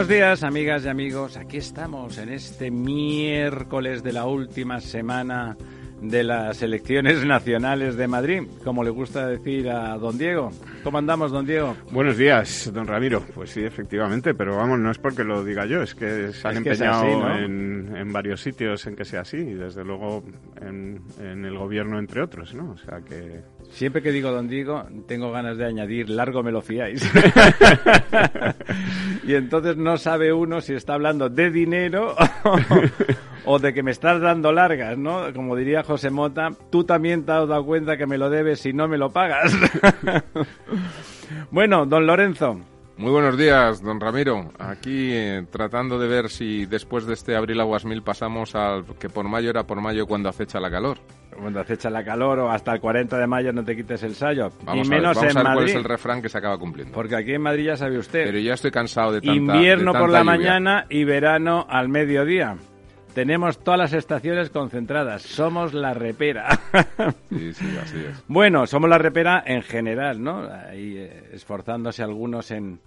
Buenos días, amigas y amigos. Aquí estamos en este miércoles de la última semana de las elecciones nacionales de Madrid, como le gusta decir a don Diego. ¿Cómo andamos, don Diego? Buenos días, don Ramiro. Pues sí, efectivamente, pero vamos, no es porque lo diga yo, es que se han empeñado en, varios sitios en que sea así, y desde luego en, en el gobierno, entre otros, ¿no? O sea que Siempre que digo don Diego, tengo ganas de añadir largo me lo fiáis. y entonces no sabe uno si está hablando de dinero o de que me estás dando largas, ¿no? Como diría José Mota, tú también te has dado cuenta que me lo debes si no me lo pagas. bueno, don Lorenzo. Muy buenos días, don Ramiro. Aquí eh, tratando de ver si después de este abril aguas mil pasamos al que por mayo era por mayo cuando acecha la calor. Cuando acecha la calor o hasta el 40 de mayo no te quites el sayo. Vamos y menos a ver, en cuál Madrid, es el refrán que se acaba cumpliendo. Porque aquí en Madrid ya sabe usted. Pero ya estoy cansado de tanta Invierno de por la lluvia. mañana y verano al mediodía. Tenemos todas las estaciones concentradas. Somos la repera. Sí, sí, así es. bueno, somos la repera en general, ¿no? Ahí eh, esforzándose algunos en,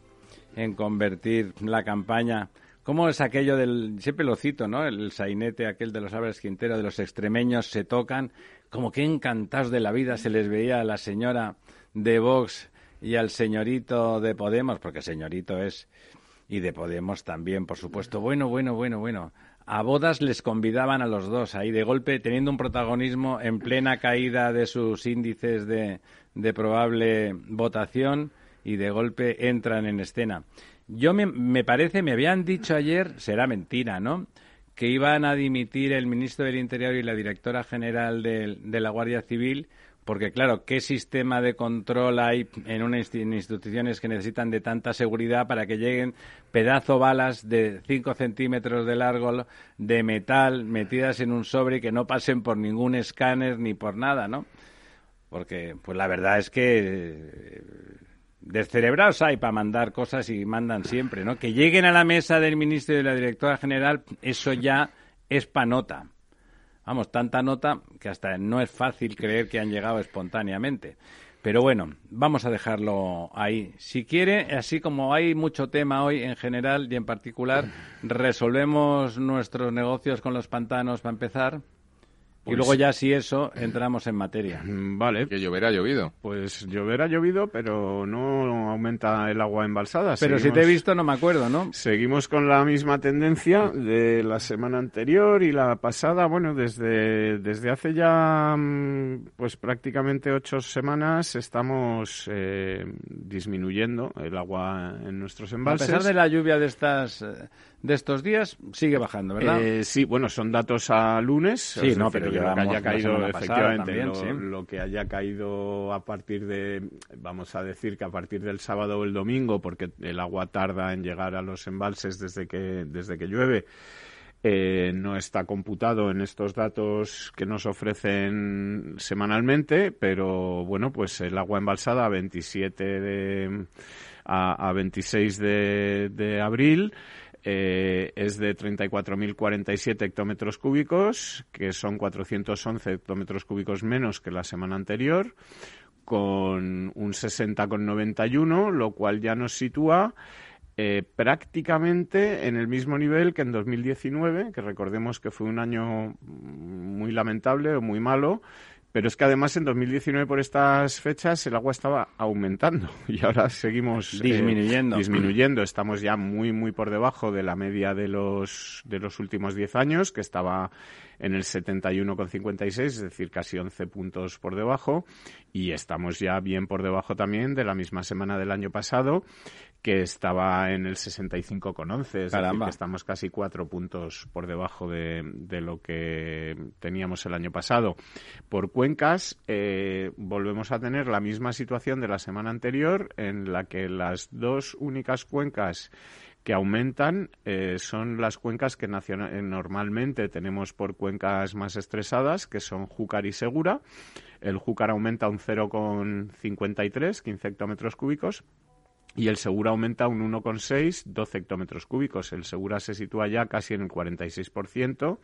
en convertir la campaña. ¿Cómo es aquello del. Siempre lo cito, ¿no? El sainete aquel de los Álvarez Quintero, de los extremeños se tocan. Como que encantados de la vida se les veía a la señora de Vox y al señorito de Podemos, porque señorito es. Y de Podemos también, por supuesto. Bueno, bueno, bueno, bueno. A bodas les convidaban a los dos, ahí de golpe, teniendo un protagonismo en plena caída de sus índices de, de probable votación y de golpe entran en escena. Yo me, me parece, me habían dicho ayer, será mentira, ¿no? Que iban a dimitir el ministro del Interior y la directora general de, la Guardia Civil, porque claro, ¿qué sistema de control hay en unas instituciones que necesitan de tanta seguridad para que lleguen pedazo balas de 5 centímetros de largo de metal metidas en un sobre y que no pasen por ningún escáner ni por nada, ¿no? Porque, pues la verdad es que eh, descerebrados hay para mandar cosas y mandan siempre, ¿no? Que lleguen a la mesa del ministro y de la directora general, eso ya es pa' nota. Vamos, tanta nota que hasta no es fácil creer que han llegado espontáneamente. Pero bueno, vamos a dejarlo ahí. Si quiere, así como hay mucho tema hoy en general y en particular, resolvemos nuestros negocios con los pantanos para empezar. Y Pues- luego ya si eso, entramos en materia. Mm, Vale, Que lloverá, ha llovido. pues llover ha llovido, pero no aumenta el agua embalsada. Pero si te he visto no me acuerdo, ¿no? Seguimos con la misma tendencia de la semana anterior y la pasada. Bueno, desde, desde hace ya mm, pues prácticamente ocho semanas estamos eh, disminuyendo el agua en nuestros A embalses. pesar de la lluvia de estas eh, de estos días, sigue bajando, ¿verdad? Eh, sí, bueno, son datos a lunes. Sí, no, decir, pero lo que haya caído, efectivamente, también, lo, sí. lo que haya caído a partir de, vamos a decir que a partir del sábado o el domingo, porque el agua tarda en llegar a los embalses desde que, desde que llueve, eh, no está computado en estos datos que nos ofrecen semanalmente, pero bueno, pues el agua embalsada a 27 de a, 26 de, abril. Eh, es de 34.047 hectómetros cúbicos, que son 411 hectómetros cúbicos menos que la semana anterior, con un 60,91, lo cual ya nos sitúa eh, prácticamente en el mismo nivel que en 2019, que recordemos que fue un año muy lamentable o muy malo, pero es que además en 2019 por estas fechas el agua estaba aumentando y ahora seguimos eh, disminuyendo. disminuyendo. Estamos ya muy muy por debajo de la media de los de los últimos 10 años, que estaba en el 71,56, es decir, casi 11 puntos por debajo y estamos ya bien por debajo también de la misma semana del año pasado, que estaba en el 65,11, es decir, que estamos casi cuatro puntos por debajo de, de, lo que teníamos el año pasado. Por cuencas, eh, volvemos a tener la misma situación de la semana anterior, en la que las dos únicas cuencas que aumentan eh, son las cuencas que eh, normalmente tenemos por cuencas más estresadas, que son Júcar y Segura. El Júcar aumenta un 0,53, 15 hectómetros cúbicos, y el Segura aumenta un 1,6, 12 hectómetros cúbicos. El Segura se sitúa ya casi en el 46%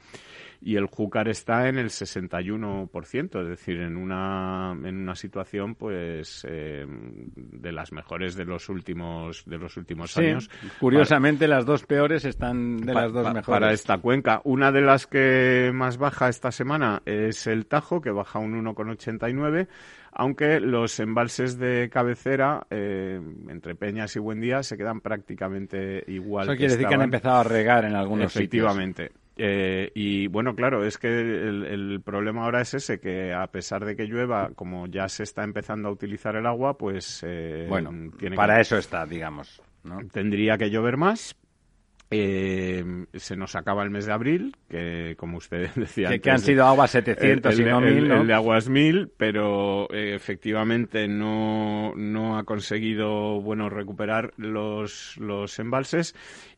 y el Júcar está en el 61%, es decir, en una, en una situación pues eh, de las mejores de los últimos de los últimos años. Curiosamente las dos peores están de las dos mejores. Para esta cuenca, una de las que más baja esta semana es el Tajo que baja un 1,89 aunque los embalses de cabecera eh, entre Peñas y Buendía se quedan prácticamente igual. Eso quiere decir que han empezado a regar en algunos Efectivamente. Eh, y bueno, claro, es que el, problema ahora es ese, que a pesar de que llueva, como ya se está empezando a utilizar el agua, pues... Eh, bueno, para eso está, digamos. Tendría que llover más, eh, se nos acaba el mes de abril, que como usted decía. Que, han sido aguas 700 y no 1000. El, de aguas 1000, pero eh, efectivamente no, no ha conseguido bueno, recuperar los, los embalses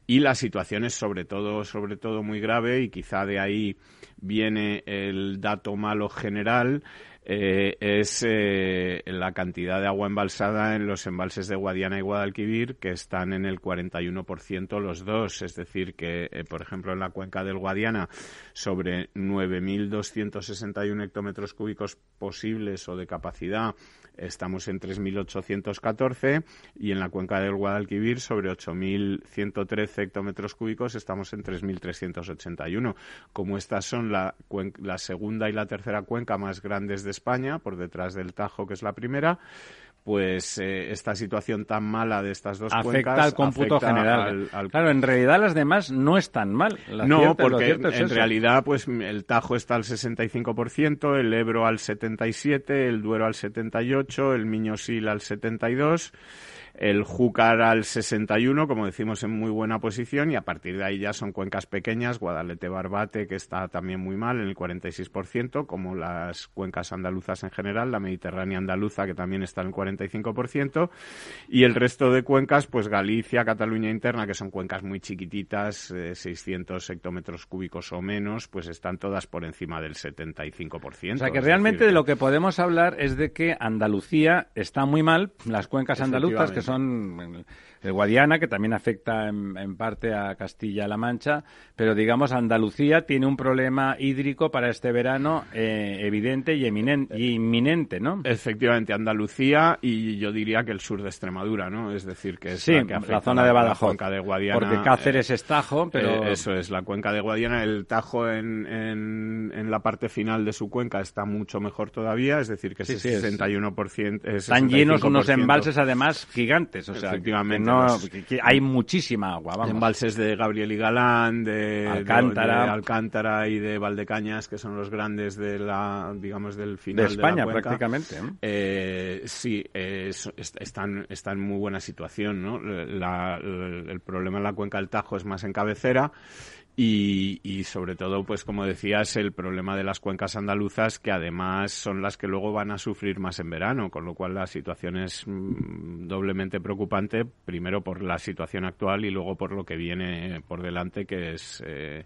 y la situación es sobre todo, sobre todo muy grave y quizá de ahí viene el dato malo general eh, es eh, la cantidad de agua embalsada en los embalses de Guadiana y Guadalquivir, que están en el 41% los dos. Es decir, que, eh, por ejemplo, en la cuenca del Guadiana, sobre 9.261 hectómetros cúbicos posibles o de capacidad, estamos en 3.814 y en la cuenca del Guadalquivir sobre 8.113 hectómetros cúbicos estamos en 3.381. Como estas son la, la segunda y la tercera cuenca más grandes de España, por detrás del Tajo, que es la primera, pues eh, esta situación tan mala de estas dos afecta al cómputo general. Claro, en realidad las demás no están mal. no, porque en realidad pues el Tajo está al 65%, el Ebro al 77%, el Duero al 78%, el Miñosil al 72% el Júcar al 61, como decimos, en muy buena posición y a partir de ahí ya son cuencas pequeñas, Guadalete-Barbate, que está también muy mal en el 46%, como las cuencas andaluzas en general, la Mediterránea andaluza, que también está en el 45%, y el resto de cuencas, pues Galicia, Cataluña interna, que son cuencas muy chiquititas, 600 eh, hectómetros cúbicos o menos, pues están todas por encima del 75%. O sea que realmente de lo que podemos hablar es de que Andalucía está muy mal, las cuencas andaluzas, que son el Guadiana, que también afecta en, parte a Castilla-La Mancha, pero digamos Andalucía tiene un problema hídrico para este verano eh, evidente y, eminente, y inminente, ¿no? Efectivamente, Andalucía y yo diría que el sur de Extremadura, ¿no? Es decir, que es la, que la zona de Badajoz, de Guadiana, porque Cáceres es Tajo, pero eh, eso es la cuenca de Guadiana, el Tajo en, en, la parte final de su cuenca está mucho mejor todavía, es decir, que ese 61%, están llenos unos embalses además gigantes, o sea, efectivamente hay muchísima agua. Vamos. Embalses de Gabriel y Galán, de Alcántara. Alcántara y de Valdecañas, que son los grandes de la, digamos, del final de España, prácticamente. Eh, sí, están, están en muy buena situación, ¿no? el problema en la cuenca del Tajo es más en cabecera y, sobre todo, pues como decías, el problema de las cuencas andaluzas, que además son las que luego van a sufrir más en verano, con lo cual la situación es mm, doblemente preocupante, primero por la situación actual y luego por lo que viene por delante, que es... Eh,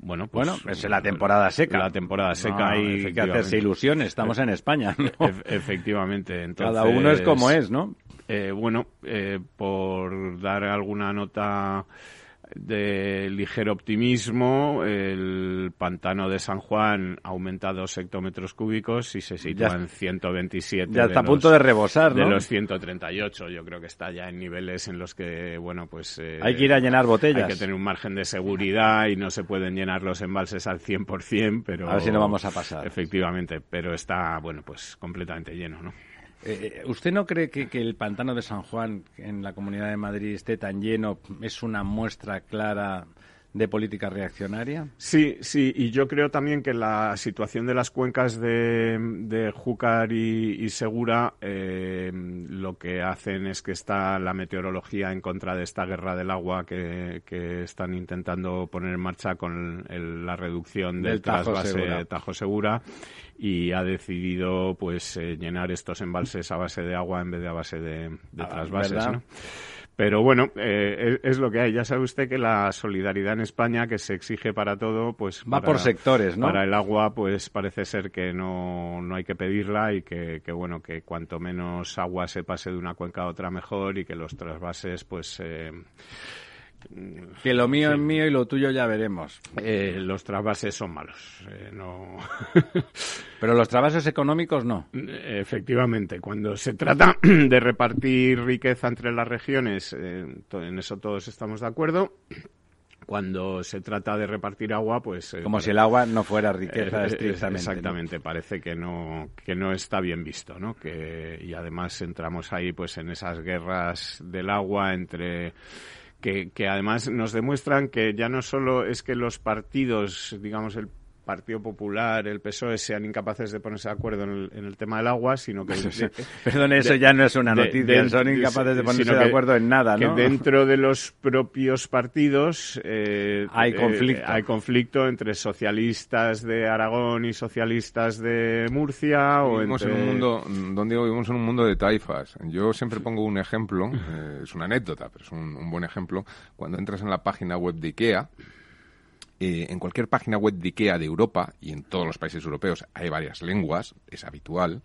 bueno, pues, bueno, es la temporada seca. La temporada seca. hay que hacerse ilusiones, estamos en España. efectivamente. Cada uno es como es, ¿no? Eh, bueno, eh, por dar alguna nota de ligero optimismo, el pantano de San Juan aumenta dos hectómetros cúbicos y se sitúa en 127. Ya está a punto de rebosar, De los 138. Yo creo que está ya en niveles en los que, bueno, pues... Eh, hay que ir a llenar botellas. Hay que tener un margen de seguridad y no se pueden llenar los embalses al 100%, pero... A ver si no vamos a pasar. Efectivamente, pero está, bueno, pues completamente lleno, ¿no? Eh, ¿Usted no cree que, el pantano de San Juan en la Comunidad de Madrid esté tan lleno? ¿Es una muestra clara de política reaccionaria? Sí, sí, y yo creo también que la situación de las cuencas de, Júcar y, Segura eh, lo que hacen es que está la meteorología en contra de esta guerra del agua que, están intentando poner en marcha con la reducción del, trasvase Tajo Segura y ha decidido pues eh, llenar estos embalses a base de agua en vez de a base de, ah, trasvases, Pero bueno, eh, es, lo que hay. Ya sabe usted que la solidaridad en España, que se exige para todo, pues... Va por sectores, ¿no? Para el agua, pues parece ser que no, no hay que pedirla y que, que, bueno, que cuanto menos agua se pase de una cuenca a otra mejor y que los trasvases, pues... Eh, que lo mío es mío y lo tuyo ya veremos. Eh, los trasvases son malos. Eh, no... Pero los trasvases económicos no. Efectivamente, cuando se trata de repartir riqueza entre las regiones, eh, en eso todos estamos de acuerdo. Cuando se trata de repartir agua, pues... Como si el agua no fuera riqueza estrictamente. Exactamente, parece que no, que no está bien visto, ¿no? Que, y además entramos ahí pues en esas guerras del agua entre que, que además nos demuestran que ya no solo es que los partidos, digamos, el Partido Popular, el PSOE sean incapaces de ponerse de acuerdo en el, tema del agua, sino que... Perdón, eso ya no es una noticia, son incapaces de ponerse de acuerdo en nada, ¿no? Que dentro de los propios partidos eh, hay, conflicto. hay conflicto entre socialistas de Aragón y socialistas de Murcia. o en un mundo, donde vivimos en un mundo de taifas. Yo siempre pongo un ejemplo, eh, es una anécdota, pero es un, un buen ejemplo. Cuando entras en la página web de IKEA, eh, en cualquier página web de IKEA de Europa y en todos los países europeos hay varias lenguas, es habitual.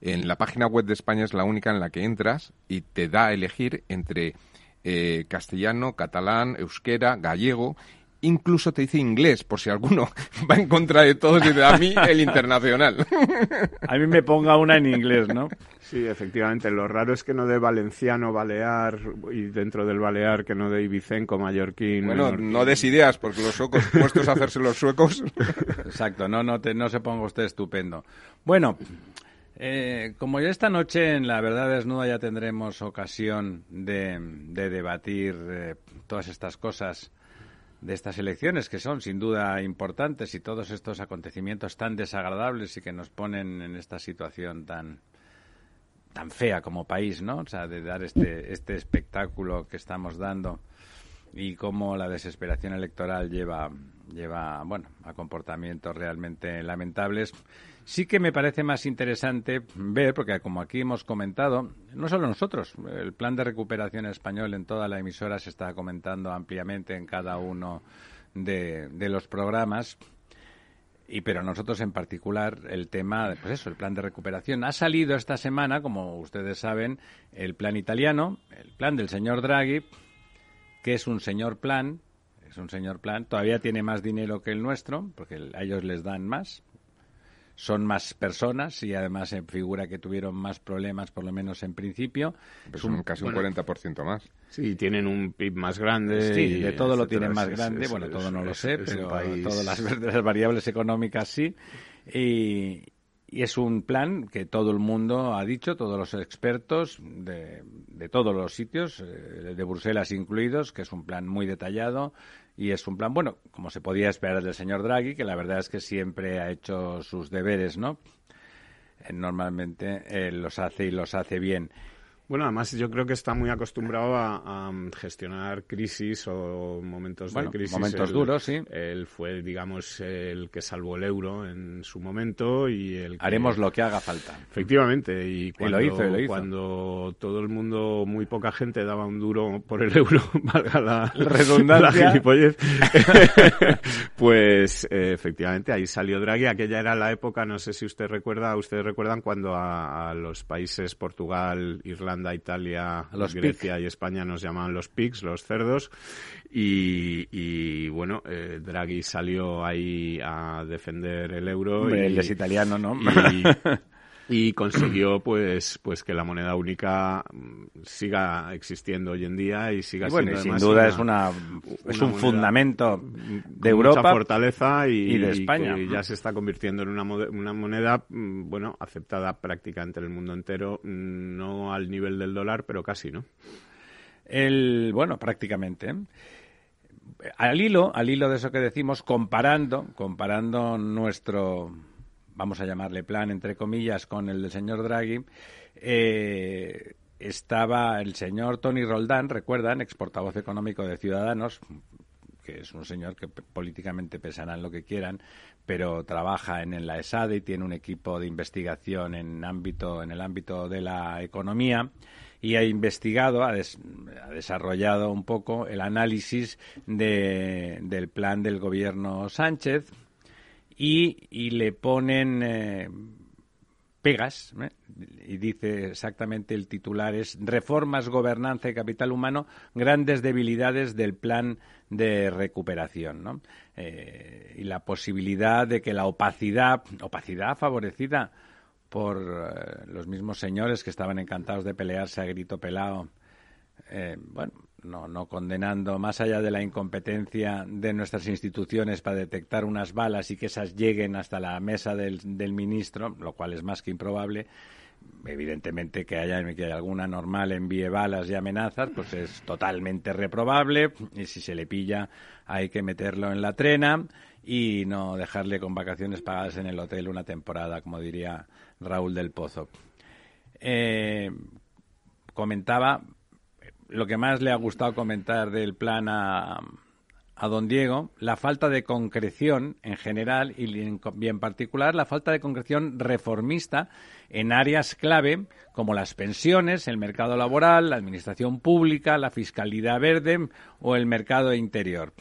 En la página web de España es la única en la que entras y te da a elegir entre eh, castellano, catalán, euskera, gallego incluso te dice inglés, por si alguno va en contra de todos y de a mí el internacional. A mí me ponga una en inglés, ¿no? Sí, efectivamente. Lo raro es que no de valenciano, balear, y dentro del balear que no de ibicenco, mallorquín. Bueno, no des ideas, porque los suecos, puestos a hacerse los suecos. Exacto, no, no, no se ponga usted estupendo. Bueno, eh, como ya esta noche en La Verdad Desnuda ya tendremos ocasión de, debatir eh, todas estas cosas de estas elecciones, que son sin duda importantes, y todos estos acontecimientos tan desagradables y que nos ponen en esta situación tan tan fea como país, ¿no? O sea, de dar este, este espectáculo que estamos dando y cómo la desesperación electoral lleva, lleva, bueno, a comportamientos realmente lamentables. Sí que me parece más interesante ver, porque como aquí hemos comentado, no solo nosotros, el plan de recuperación español en toda la emisora se está comentando ampliamente en cada uno de, de los programas y pero nosotros en particular el tema, pues eso, el plan de recuperación. Ha salido esta semana, como ustedes saben, el plan italiano, el plan del señor Draghi, que es un señor plan, es un señor plan, todavía tiene más dinero que el nuestro, porque a ellos les dan más, son más personas y además se figura que tuvieron más problemas, por lo menos en principio. Pues son casi un 40% más. Sí, tienen un PIB más grande. Sí, de todo lo tienen más grande. bueno, todo no lo sé, pero todas las, variables económicas sí. Y, es un plan que todo el mundo ha dicho, todos los expertos de, de todos los sitios, eh, de Bruselas incluidos, que es un plan muy detallado, y es un plan, bueno, como se podía esperar del señor Draghi, que la verdad es que siempre ha hecho sus deberes, ¿no? Eh, normalmente los hace y los hace bien. Bueno, además yo creo que está muy acostumbrado a, gestionar crisis o momentos de crisis. Momentos duros, sí. Él fue, digamos, el que salvó el euro en su momento y el Haremos lo que haga falta. Efectivamente. Y cuando, cuando todo el mundo, muy poca gente daba un duro por el euro, valga la redundancia, pues eh, efectivamente ahí salió Draghi. Aquella era la época, no sé si usted recuerda, ustedes recuerdan cuando a los países Portugal, Irlanda, Irlanda, Italia, los Grecia y España nos llamaban los pigs, los cerdos. Y, bueno, eh, Draghi salió ahí a defender el euro. Hombre, y, él es italiano, ¿no? y consiguió pues pues que la moneda única mm, siga existiendo hoy en día y siga bueno, siendo sin además duda una- es una es una un fundamento con de Europa mucha fortaleza y, y de España. que ya se está convirtiendo en una, una moneda mm, bueno aceptada prácticamente en el mundo entero mm, no al nivel del dólar pero casi no El, bueno, prácticamente. ¿eh? Al hilo, al hilo de eso que decimos, comparando, comparando nuestro, vamos a llamarle plan, entre comillas, con el del señor Draghi, eh, estaba el señor Tony Roldán, recuerdan, ex portavoz económico de Ciudadanos, que es un señor que políticamente pesarán lo que quieran, pero trabaja en, la ESADE y tiene un equipo de investigación en ámbito en el ámbito de la economía y ha investigado, ha, des- desarrollado un poco el análisis de- del plan del gobierno Sánchez y, le ponen eh, pegas, ¿eh? y dice exactamente el titular es Reformas, Gobernanza y Capital Humano, grandes debilidades del plan de recuperación, ¿no? Eh, y la posibilidad de que la opacidad, opacidad favorecida por los mismos señores que estaban encantados de pelearse a grito pelado, bueno, no, no condenando más allá de la incompetencia de nuestras instituciones para detectar unas balas y que esas lleguen hasta la mesa del, del ministro, lo cual es más que improbable. Evidentemente que haya, que alguna normal envíe balas y amenazas, pues es totalmente reprobable y si se le pilla hay que meterlo en la trena y no dejarle con vacaciones pagadas en el hotel una temporada, como diría Raúl del Pozo. Eh, comentaba lo que más le ha gustado comentar del plan a, a don Diego, la falta de concreción en general y en, particular la falta de concreción reformista en áreas clave como las pensiones, el mercado laboral, la administración pública, la fiscalidad verde o el mercado interior.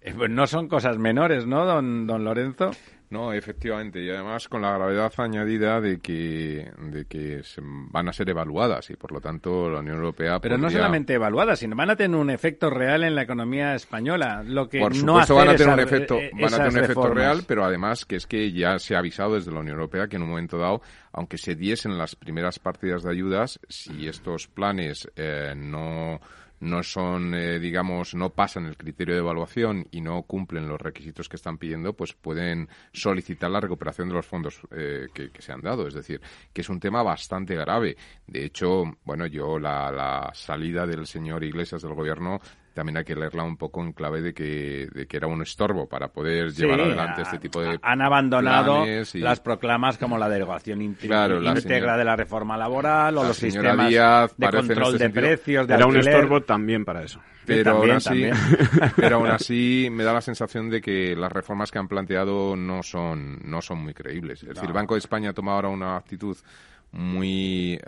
Eh, pues no son cosas menores, ¿no, don, don Lorenzo? No, efectivamente, y además con la gravedad añadida de que, de que se van a ser evaluadas y por lo tanto la Unión Europea. Pero no podría- solamente evaluadas, sino van a tener un efecto real en la economía española. Lo que Por no supuesto hacer van a tener un efecto, van a tener un efecto real, pero además que es que ya se ha avisado desde la Unión Europea que en un momento dado, aunque se diesen las primeras partidas de ayudas, si estos planes eh, no no son, eh, digamos, no pasan el criterio de evaluación y no cumplen los requisitos que están pidiendo, pues pueden solicitar la recuperación de los fondos eh, que, se han dado. Es decir, que es un tema bastante grave. De hecho, bueno, yo la, la salida del señor Iglesias del gobierno también hay que leerla un poco en clave de que, de que era un estorbo para poder Sí, llevar adelante ha- este tipo de han abandonado planes y- las proclamas como la derogación íntegra Claro, la señora- de la reforma laboral o la los sistemas Díaz de control este de sentido- precios, de era un alquiler. estorbo también para eso pero también, aún así, pero aún así me da la sensación de que las reformas que han planteado no son no son muy creíbles. Es decir, el Banco de España toma ahora una actitud muy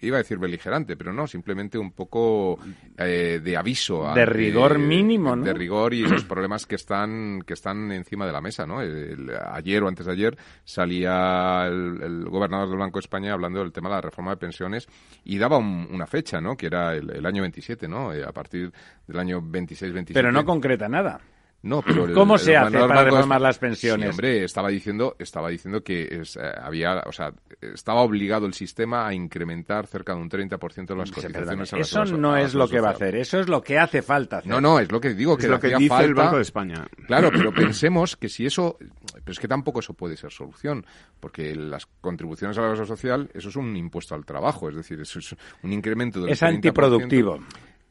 iba a decir beligerante, pero no, simplemente un poco eh, de aviso De rigor mínimo, ¿no? De rigor y los problemas que están que están encima de la mesa, ¿no? El- ayer o antes de ayer salía el, el gobernador del Banco de España hablando del tema de la reforma de pensiones y daba un- una fecha, ¿no? Que era el, el año 27, ¿no? Eh, a partir del año 26-27. Pero no concreta nada. No, pero el- ¿Cómo el se hace para de reformar las pensiones? Sí, hombre, estaba diciendo, estaba diciendo que es, eh, había, o sea, estaba obligado el sistema a incrementar cerca de un 30% de las Se- cotizaciones a la Eso seguridad- no es lo que va a hacer, eso es lo que hace falta hacer. No, no, es lo que digo, que es lo que dice el falta- Banco de España Claro, pero pensemos que si eso, pero es que tampoco eso puede ser solución, porque las contribuciones a la seguridad social, eso es un impuesto al trabajo, es decir, eso es un incremento del Es 30%. antiproductivo.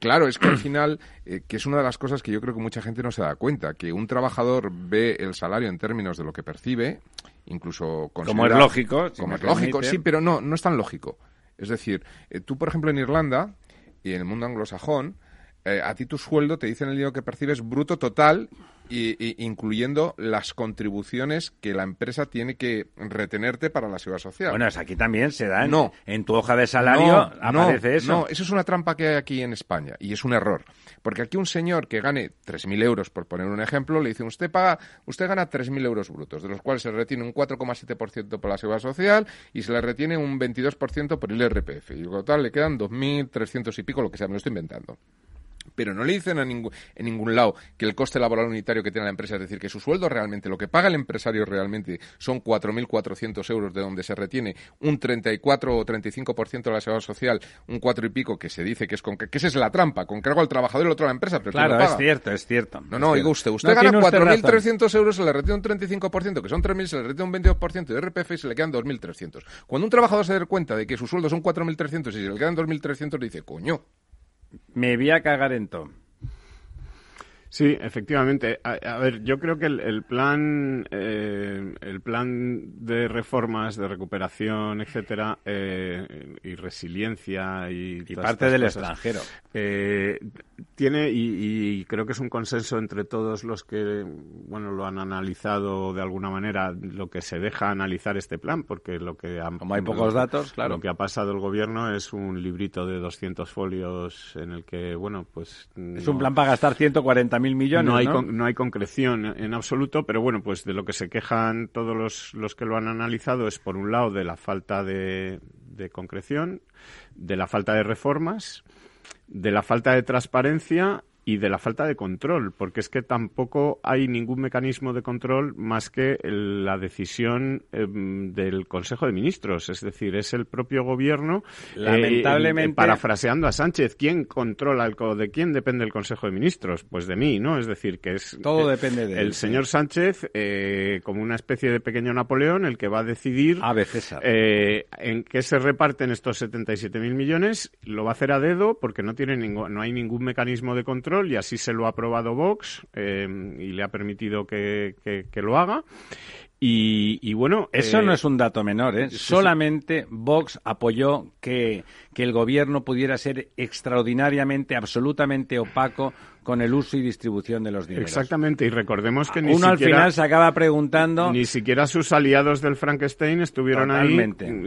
Claro, es que al final, eh, que es una de las cosas que yo creo que mucha gente no se da cuenta, que un trabajador ve el salario en términos de lo que percibe, incluso Como es lógico, si como es lógico, permite. sí, pero no, no es tan lógico. Es decir, eh, tú, por ejemplo, en Irlanda y en el mundo anglosajón, eh, a ti tu sueldo te dicen el dinero que percibes bruto total y, incluyendo las contribuciones que la empresa tiene que retenerte para la seguridad social. Bueno, es aquí también se da. No. En tu hoja de salario aparece eso. No, eso es una trampa que hay aquí en España y es un error. Porque aquí un señor que gane 3.000 euros, por poner un ejemplo, le dicen, usted paga, usted gana 3.000 euros brutos, de los cuales se retiene un 4,7% por la seguridad social y se le retiene un 22% por el IRPF. Y total le quedan 2.300 y pico, lo que sea, me lo estoy inventando pero no le dicen a ningún, en ningún lado que el coste laboral unitario que tiene la empresa, es decir, que su sueldo realmente, lo que paga el empresario realmente son 4.400 euros, de donde se retiene un 34 o 35% de la seguridad social, un 4 y pico que se dice que es con que, esa es la trampa, con cargo al trabajador y el otro a la empresa. Pero claro, es cierto, es cierto. No, no, digo usted, usted gana 4.300 euros, se le retiene un 35%, que son 3.000, se le retiene un 22% de RPF y se le quedan 2.300. Cuando un trabajador se da cuenta de que su sueldo son 4.300 y se le quedan 2.300, dice, coño, me voy a cagar en todo. Sí, efectivamente. A, ver, yo creo que el, plan, eh, el plan de reformas, de recuperación, etcétera, eh, y resiliencia y, parte del extranjero eh, tiene y, creo que es un consenso entre todos los que, bueno, lo han analizado de alguna manera, lo que se deja analizar este plan, porque lo que como hay pocos datos, claro, lo que ha pasado el gobierno es un librito de 200 folios en el que, bueno, pues es un plan para gastar 140 mil millones. No hay, ¿no? hay concreción en absoluto, pero bueno, pues de lo que se quejan todos los, los que lo han analizado es, por un lado, de la falta de, de concreción, de la falta de reformas, de la falta de transparencia y de la falta de control, porque es que tampoco hay ningún mecanismo de control más que la decisión em, del Consejo de Ministros, es decir, es el propio gobierno, eh, lamentablemente, parafraseando a Sánchez, ¿quién controla el de quién depende el Consejo de Ministros? Pues de mí, ¿no? Es decir, que es todo depende de el señor Sánchez eh, como una especie de pequeño Napoleón, el que va a decidir a eh, en qué se reparten estos 77.000 millones, lo va a hacer a dedo porque no tiene no hay ningún mecanismo de control y así se lo ha aprobado Vox eh, y le ha permitido que, lo haga. Y, bueno. Eso no eh, es un dato menor, ¿eh? Solamente Vox apoyó que, que el gobierno pudiera ser extraordinariamente, absolutamente opaco con el uso y distribución de los dineros. Exactamente, y recordemos que ni Uno siquiera, al final se acaba preguntando... Ni siquiera sus aliados del Frankenstein estuvieron ahí,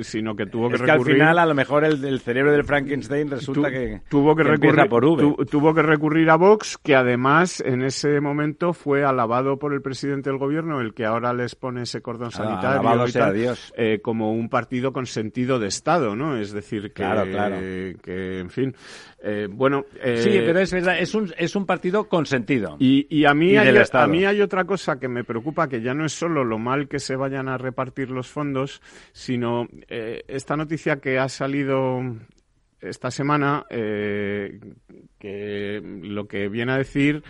sino que tuvo que es recurrir... que al final a lo mejor el, cerebro del Frankenstein resulta que, tuvo que, recurrir por tuvo que recurrir a Vox, que además en ese momento fue alabado por el presidente del gobierno, el que ahora les pone ese cordón ah, sanitario eh, como un partido con sentido de Estado, ¿no? Es decir, que, claro, claro. que en fin... Eh, bueno, eh, sí, pero es verdad, es un, es un partido consentido. Y, y a, mí hay, a mí hay otra cosa que me preocupa, que ya no es solo lo mal que se vayan a repartir los fondos, sino eh, esta noticia que ha salido esta semana, que lo que viene a decir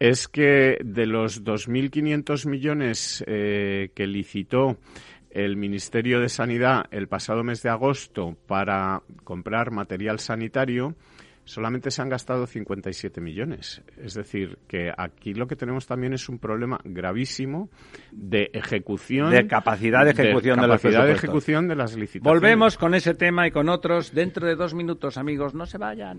es que de los 2.500 millones que licitó el Ministerio de Sanidad el pasado mes de agosto para comprar material sanitario, solamente se han gastado 57 millones. Es decir, que aquí lo que tenemos también es un problema gravísimo de ejecución. De capacidad de ejecución de, capacidad de ejecución de las licitaciones. Volvemos con ese tema y con otros dentro de dos minutos, amigos. No se vayan.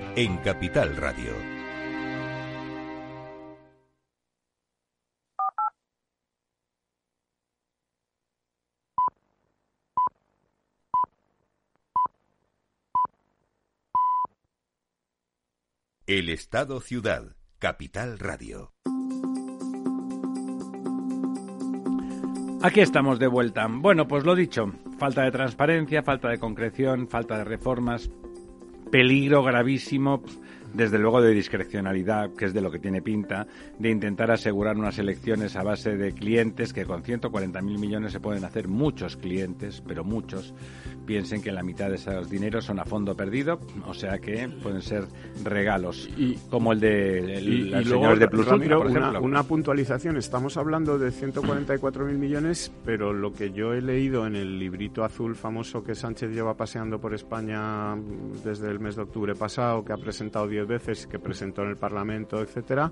en Capital Radio. El Estado Ciudad, Capital Radio. Aquí estamos de vuelta. Bueno, pues lo dicho, falta de transparencia, falta de concreción, falta de reformas, peligro gravísimo desde luego de discrecionalidad, que es de lo que tiene pinta, de intentar asegurar unas elecciones a base de clientes que con 140.000 millones se pueden hacer muchos clientes, pero muchos. Piensen que la mitad de esos dineros son a fondo perdido, o sea que pueden ser regalos, y, como el de el, de Plus por ejemplo. Una, puntualización, estamos hablando de 144.000 millones, pero lo que yo he leído en el librito azul famoso que Sánchez lleva paseando por España desde el mes de octubre pasado, que ha presentado veces que presentó en el Parlamento, etcétera,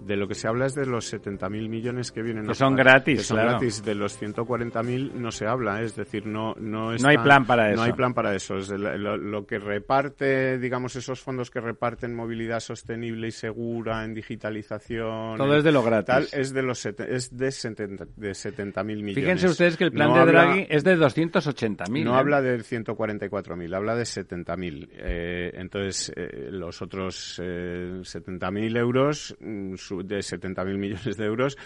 de lo que se habla es de los 70.000 millones que vienen. Que son gratis, que son gratis. De los 140.000 no se habla, es decir, no no, no hay plan para eso. No hay plan para eso. Es lo, que reparte, digamos, esos fondos que reparten movilidad sostenible y segura en digitalización. Todo es de lo gratis. es de los es de 70.000 millones. Fíjense ustedes que el plan de Draghi es de 280.000. No ¿eh? habla de 144.000, habla de 70.000. Eh, entonces, eh, los otros eh, 70.000 euros mm, de 70.000 millones de euros,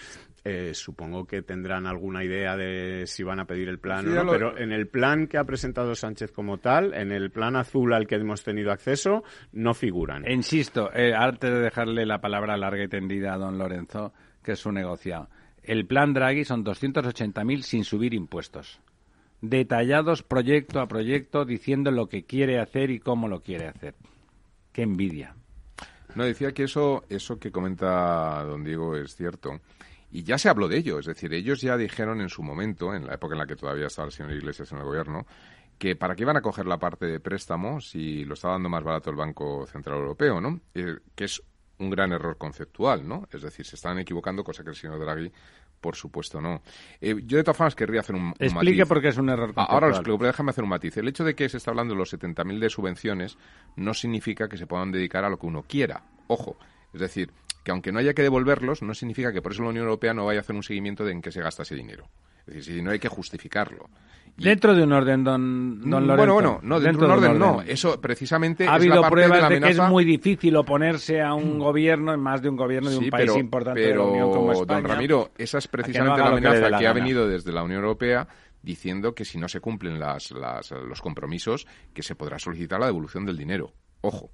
eh, supongo que tendrán alguna idea de si van a pedir el plan o no, pero en el plan que ha presentado Sánchez como tal, en el plan azul al que hemos tenido acceso, no figuran. Insisto, eh, antes de dejarle la palabra larga y tendida a don Lorenzo, que es su negociado, el plan Draghi son 280.000 sin subir impuestos detallados proyecto a proyecto diciendo lo que quiere hacer y cómo lo quiere hacer. Qué envidia. No, decía que eso, eso que comenta don Diego es cierto. Y ya se habló de ello, es decir, ellos ya dijeron en su momento, en la época en la que todavía estaba el señor Iglesias en el gobierno, que para qué iban a coger la parte de préstamo si lo está dando más barato el Banco Central Europeo, ¿no? Eh, que es un gran error conceptual, ¿no? Es decir, se están equivocando, cosa que el señor Draghi, por supuesto, no. Eh, yo, de todas formas, querría hacer un, Explique por qué es un error conceptual. Ahora lo explico, pero déjame hacer un matiz. El hecho de que se está hablando de los 70.000 de subvenciones no significa que se puedan dedicar a lo que uno quiera. Ojo, es decir, que aunque no haya que devolverlos, no significa que por eso la Unión Europea no vaya a hacer un seguimiento de en qué se gasta ese dinero. Es decir, si no hay que justificarlo. Dentro de un orden, don, don Lorenzo. Bueno, bueno, no, dentro, de un orden, no. Eso precisamente ha habido pruebas de, que es muy difícil oponerse a un gobierno, en más de un gobierno de un país importante de la Unión como España. Don Ramiro, esa es precisamente la amenaza que, ha venido desde la Unión Europea diciendo que si no se cumplen las, las, los compromisos, que se podrá solicitar la devolución del dinero. Ojo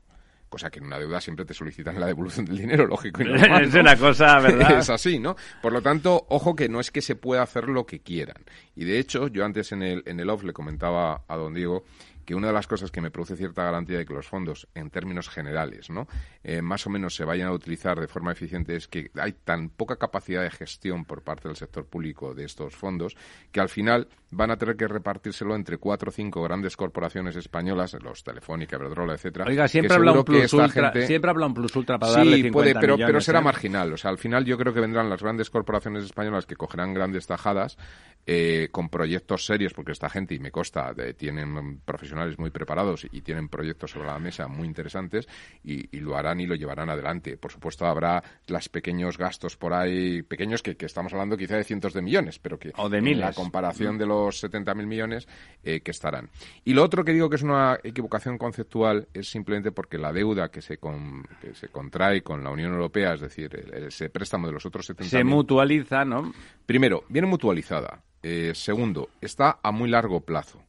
cosa que en una deuda siempre te solicitan la devolución del dinero, lógico y normal. es una cosa, ¿verdad? es así, ¿no? Por lo tanto, ojo que no es que se pueda hacer lo que quieran. Y de hecho, yo antes en el, en el off le comentaba a don Diego que una de las cosas que me produce cierta garantía de que los fondos, en términos generales, ¿no? Eh, más o menos se vayan a utilizar de forma eficiente es que hay tan poca capacidad de gestión por parte del sector público de estos fondos que al final van a tener que repartírselo entre cuatro o cinco grandes corporaciones españolas, los Telefónica, Iberdrola, etcétera. Oiga, siempre habla un plus ultra, siempre habla un plus ultra para darle 50 puede, pero, millones, pero será ¿eh? marginal. O sea, al final yo creo que vendrán las grandes corporaciones españolas que cogerán grandes tajadas eh, con proyectos serios, porque esta gente, y me consta, tienen profesionales muy preparados y tienen proyectos sobre la mesa muy interesantes y, lo harán y lo llevarán adelante. Por supuesto, habrá los pequeños gastos por ahí, pequeños que, estamos hablando quizá de cientos de millones, pero que o de en la comparación de los 70.000 millones eh, que estarán. Y lo otro que digo que es una equivocación conceptual es simplemente porque la deuda que se, que se contrae con la Unión Europea, es decir, ese préstamo de los otros 70.000... Se mutualiza, ¿no? Primero, viene mutualizada. Eh, segundo, está a muy largo plazo.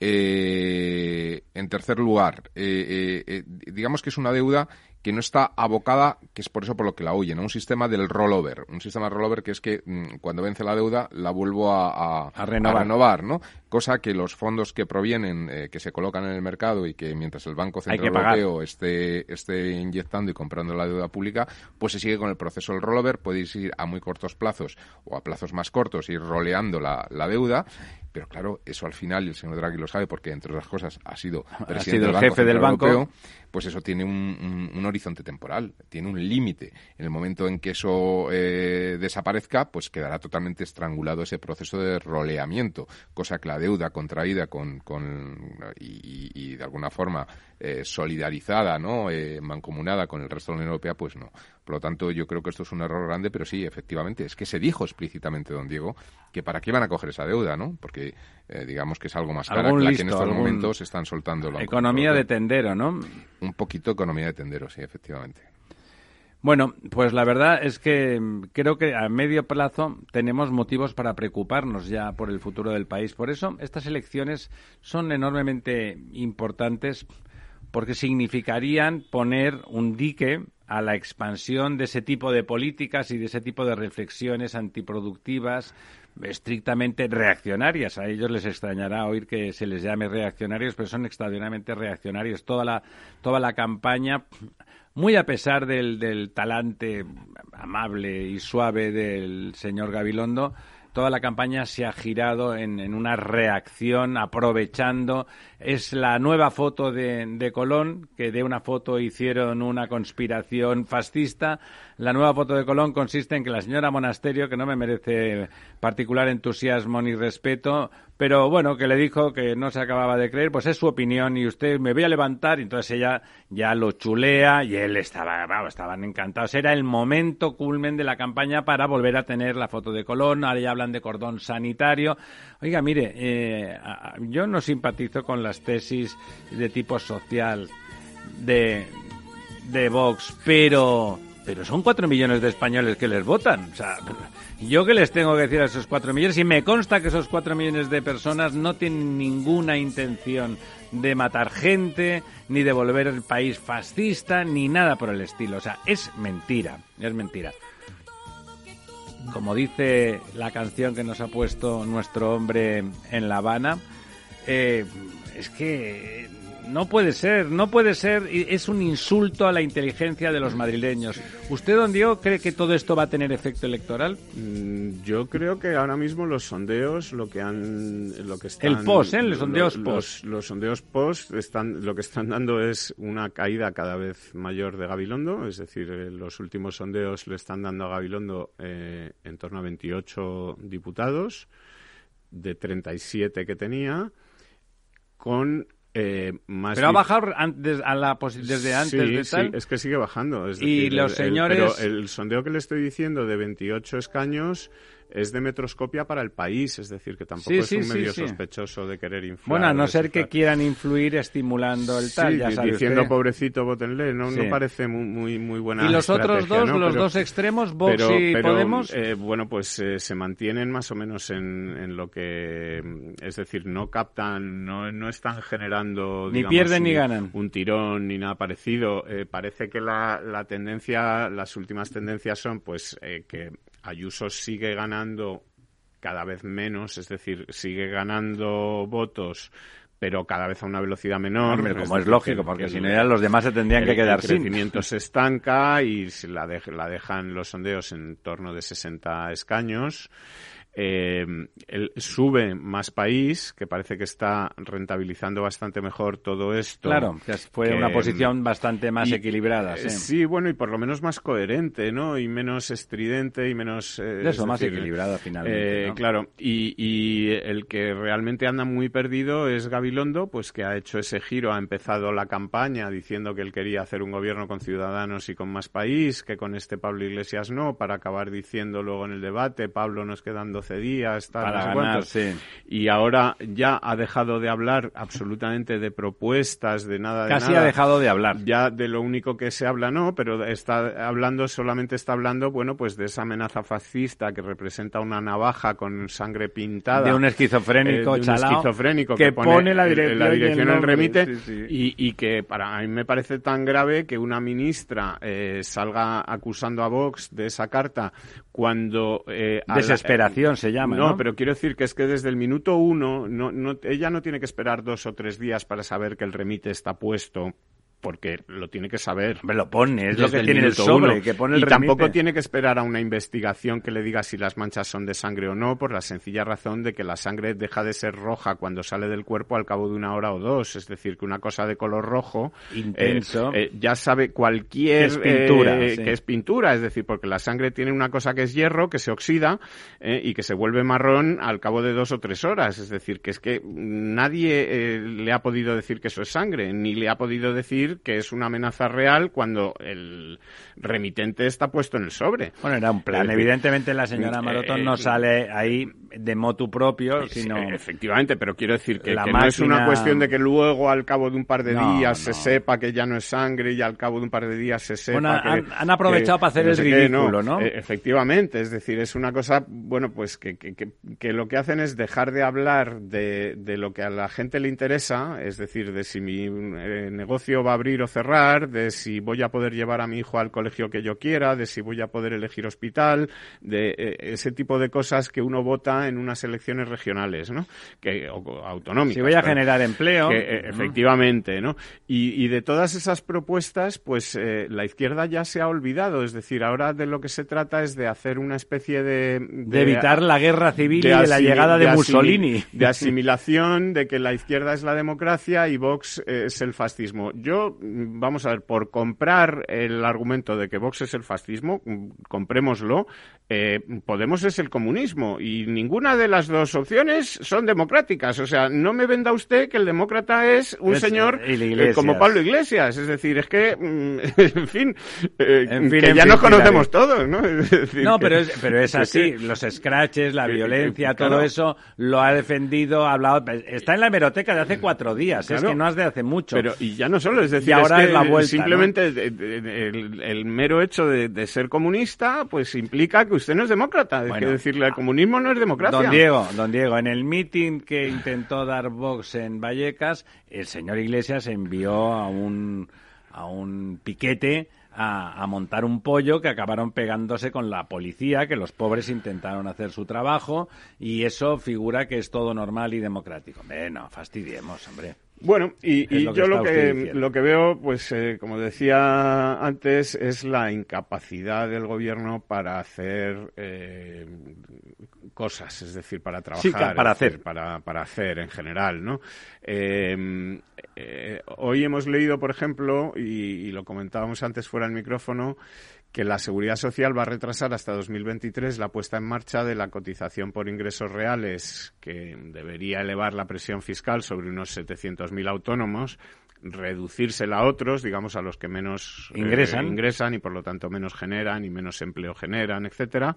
Eh, en tercer lugar, eh, digamos que es una deuda que no está abocada, que es por eso por lo que la huyen, a un sistema del rollover. Un sistema de rollover que es que mm, cuando vence la deuda la vuelvo a, renovar. ¿no? Cosa que los fondos que provienen, eh, que se colocan en el mercado y que mientras el Banco Central Europeo esté, esté inyectando y comprando la deuda pública, pues se sigue con el proceso del rollover. Podéis ir a muy cortos plazos o a plazos más cortos, ir roleando la, la deuda pero claro, eso al final, y el señor Draghi lo sabe porque, entre otras cosas, ha sido presidente el jefe del Banco, pues eso tiene un, horizonte temporal, tiene un límite. En el momento en que eso eh, desaparezca, pues quedará totalmente estrangulado ese proceso de roleamiento, cosa que la deuda contraída con, y, de alguna forma eh, solidarizada, ¿no? Eh, mancomunada con el resto de la Unión Europea, pues no. Por lo tanto, yo creo que esto es un error grande, pero sí, efectivamente, es que se dijo explícitamente, don Diego, que para qué van a coger esa deuda, ¿no? Porque eh, digamos que es algo más cara que la que en estos momentos están soltando. Economía de tendero, ¿no? Un poquito economía de tendero, sí, efectivamente. Bueno, pues la verdad es que creo que a medio plazo tenemos motivos para preocuparnos ya por el futuro del país. Por eso estas elecciones son enormemente importantes porque significarían poner un dique a la expansión de ese tipo de políticas y de ese tipo de reflexiones antiproductivas estrictamente reaccionarias. A ellos les extrañará oír que se les llame reaccionarios, pero son extraordinariamente reaccionarios. Toda la, toda la campaña, muy a pesar del, del talante amable y suave del señor Gabilondo, toda la campaña se ha girado en, en, una reacción aprovechando. Es la nueva foto de, de, Colón, que de una foto hicieron una conspiración fascista. La nueva foto de Colón consiste en que la señora Monasterio, que no me merece particular entusiasmo ni respeto, pero bueno, que le dijo que no se acababa de creer, pues es su opinión y usted me voy a levantar y entonces ella ya lo chulea y él estaba, vamos, estaban encantados. Era el momento culmen de la campaña para volver a tener la foto de Colón, ahora ya hablan de cordón sanitario. Oiga, mire, eh, yo no simpatizo con las tesis de tipo social de, Vox, pero pero son cuatro millones de españoles que les votan. O sea, yo que les tengo que decir a esos cuatro millones, y me consta que esos cuatro millones de personas no tienen ninguna intención de matar gente, ni de volver el país fascista, ni nada por el estilo. O sea, es mentira, es mentira. Como dice la canción que nos ha puesto nuestro hombre en La Habana, eh, es que no puede ser, no puede ser. Es un insulto a la inteligencia de los madrileños. ¿Usted, don Diego, cree que todo esto va a tener efecto electoral? Mm, yo creo que ahora mismo los sondeos, lo que han, lo que están, el post, ¿eh? Los sondeos post. Los, sondeos post están, lo que están dando es una caída cada vez mayor de Gabilondo, es decir, eh, los últimos sondeos le están dando a Gabilondo eh, en torno a 28 diputados de 37 que tenía con eh, pero ha bajado antes, a la desde antes de tal. Sí, es que sigue bajando. y los señores. pero el sondeo que le estoy diciendo de 28 escaños es de metroscopia para el país, es decir, que tampoco es un medio sospechoso de querer influir. Bueno, a no ser que quieran influir estimulando el tal, ya diciendo pobrecito, votenle, no, no parece muy, muy, muy buena ¿Y los otros dos, los dos extremos, Vox y Podemos? Eh, bueno, pues eh, se mantienen más o menos en, en, lo que, es decir, no captan, no, no están generando... Ni pierden ni, ganan. Un tirón ni nada parecido. Eh, parece que la, la tendencia, las últimas tendencias son pues que Ayuso sigue ganando cada vez menos, es decir, sigue ganando votos pero cada vez a una velocidad menor. como es, lógico, porque si no los demás se tendrían que quedar sin. El crecimiento se estanca y la, la dejan los sondeos en torno de 60 escaños eh, sube más país, que parece que está rentabilizando bastante mejor todo esto. Claro, que fue una posición bastante más equilibrada. Eh, sí. bueno, y por lo menos más coherente, ¿no? Y menos estridente y menos... Eh, eso, más equilibrada finalmente. Eh, claro, y, y, el que realmente anda muy perdido es Gabilondo, pues que ha hecho ese giro, ha empezado la campaña diciendo que él quería hacer un gobierno con ciudadanos y con más país, que con este Pablo Iglesias no, para acabar diciendo luego en el debate, Pablo nos quedando 12 días, tal, Para no sé ganar, sí. Y ahora ya ha dejado de hablar absolutamente de propuestas, de nada de Casi nada. ha dejado de hablar. Ya de lo único que se habla no, pero está hablando, solamente está hablando, bueno, pues de esa amenaza fascista que representa una navaja con sangre pintada. De un esquizofrénico eh, de un chalao esquizofrénico que pone la dirección la dirección en el remite sí, sí. Y, y que para mí me parece tan grave que una ministra eh, salga acusando a Vox de esa carta cuando... eh, a se llama, ¿no? pero quiero decir que es que desde el minuto uno, no, no, ella no tiene que esperar dos o tres días para saber que el remite está puesto, porque lo tiene que saber. Hombre, lo pone, es lo que tiene el sobre, uno. que pone el y tampoco tiene que esperar a una investigación que le diga si las manchas son de sangre o no, por la sencilla razón de que la sangre deja de ser roja cuando sale del cuerpo al cabo de una hora o dos. Es decir, que una cosa de color rojo Intenso. eh, eh, ya sabe cualquier Que es pintura, eh, sí. que es pintura, es decir, porque la sangre tiene una cosa que es hierro, que se oxida eh, y que se vuelve marrón al cabo de dos o tres horas. Es decir, que es que nadie le ha podido decir que eso es sangre, ni le ha podido decir que es una amenaza real cuando el remitente está puesto en el sobre. Bueno, era un plan. Evidentemente la señora Maroto eh, no sale ahí de motu propio, sino... efectivamente, pero quiero decir que, La que no es una cuestión de que luego al cabo de un par de No, días se no. sepa que ya no es sangre y al cabo de un par de días se sepa Bueno, que... han- han aprovechado que- para hacer que el ridículo, ¿no? Eh, efectivamente, es decir, es una cosa, bueno, pues que, que, que- que lo que hacen es dejar de hablar de, de lo que a la gente le interesa, es decir, de si mi eh, negocio va a abrir o cerrar, de si voy a poder llevar a mi hijo al colegio que yo quiera, de si voy a poder elegir hospital, de eh, ese tipo de cosas que uno vota en unas elecciones regionales, ¿no? Que, o, autonómicas. Si voy a pero- generar empleo... que, eh, efectivamente, ¿no? Y, y de todas esas propuestas, pues eh, la izquierda ya se ha olvidado. Es decir, ahora de lo que se trata es de hacer una especie de... de evitar la guerra civil y de la llegada de, asimi- Mussolini. De asimilación, de que la izquierda es la democracia y Vox eh, es el fascismo. Yo, mm, vamos a ver, por comprar el argumento de que Vox es el fascismo, mm, comprémoslo, eh, Podemos es el comunismo y ninguna de las dos opciones son democráticas. O sea, no me venda usted que el demócrata es un Es- señor eh, como Pablo Iglesias. Es decir, es que, mm, en fin, eh, En fin, que en ya fin, nos conocemos todos, ¿no? Es decir, No, pero es, pero es así. que- Los scratches, la que- violencia, todo eso lo ha defendido, ha hablado. Está en la hemeroteca de hace cuatro días. Es que no es de hace mucho. Pero, y ya no solo, es decir, Y ahora es, que la vuelta, simplemente el mero hecho de, de ser comunista, pues implica que usted no es demócrata. Bueno, que decirle al comunismo no es democracia. Don Diego, don Diego, en el meeting que intentó dar Vox en Vallecas, el señor Iglesias envió a un, a un piquete a, a montar un pollo que acabaron pegándose con la policía, que los pobres intentaron hacer su trabajo y eso figura que es todo normal y democrático. Hombre, no, fastidiemos, hombre. Bueno, y, y lo yo lo que, diciendo. lo que veo, pues eh, como decía antes, es la incapacidad del gobierno para hacer eh, cosas, es decir, para trabajar. Sí, para decir, hacer. Para, para hacer en general, ¿no? Eh, eh, hoy hemos leído, por ejemplo, y, y lo comentábamos antes fuera del micrófono, que la Seguridad Social va a retrasar hasta 2023 la puesta en marcha de la cotización por ingresos reales, que debería elevar la presión fiscal sobre unos 700.000 autónomos, reducírsela a otros, digamos a los que menos eh, Ingresan. ingresan y por lo tanto menos generan y menos empleo generan, etcétera.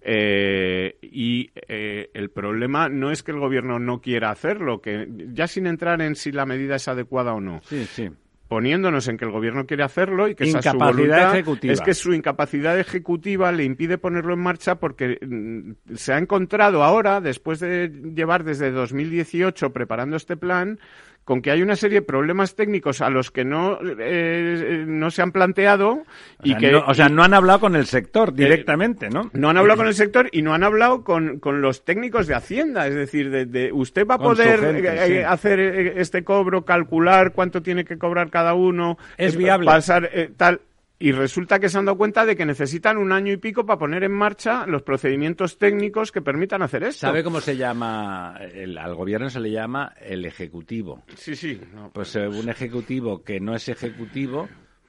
Eh, y eh, el problema no es que el gobierno no quiera hacerlo, que ya sin entrar en si la medida es adecuada o no, Sí, sí. Poniéndonos en que el gobierno quiere hacerlo y que esa es su Incapacidad voluntad, ejecutiva. es que su incapacidad ejecutiva le impide ponerlo en marcha porque mm, se ha encontrado ahora, después de llevar desde 2018 preparando este plan, con que hay una serie de problemas técnicos a los que no, eh, no se han planteado O y sea, que no, o sea, no han hablado con el sector directamente, ¿no? no han hablado con el sector y no han hablado con, con los técnicos de Hacienda. Es decir, de, de- usted va a poder gente, eh, sí. eh, hacer eh, este cobro, calcular cuánto tiene que cobrar cada uno. Es eh, viable. Pasar eh, tal. Y resulta que se han dado cuenta de que necesitan un año y pico para poner en marcha los procedimientos técnicos que permitan hacer esto. ¿Sabe cómo se llama? el- al gobierno se le llama el ejecutivo. Sí, sí. no, Pues eh, un ejecutivo que no es ejecutivo,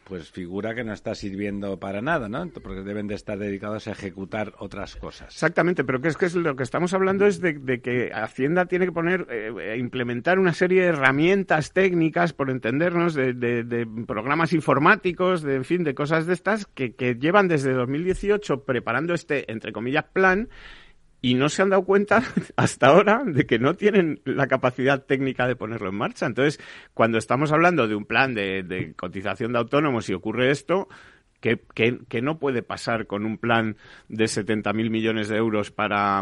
pues figura que no está sirviendo para nada, ¿no? Porque deben de estar dedicados a ejecutar otras cosas. Exactamente, pero que es que es lo que estamos hablando es de, de que Hacienda tiene que poner, eh, eh, implementar una serie de herramientas técnicas, por entendernos, de, de- de programas informáticos, de en fin, de cosas de estas que, que llevan desde 2018 preparando este, entre comillas, plan y no se han dado cuenta hasta ahora de que no tienen la capacidad técnica de ponerlo en marcha. Entonces, cuando estamos hablando de un plan de, de cotización de autónomos y ocurre esto, que, que, no puede pasar con un plan de 70.000 millones de euros para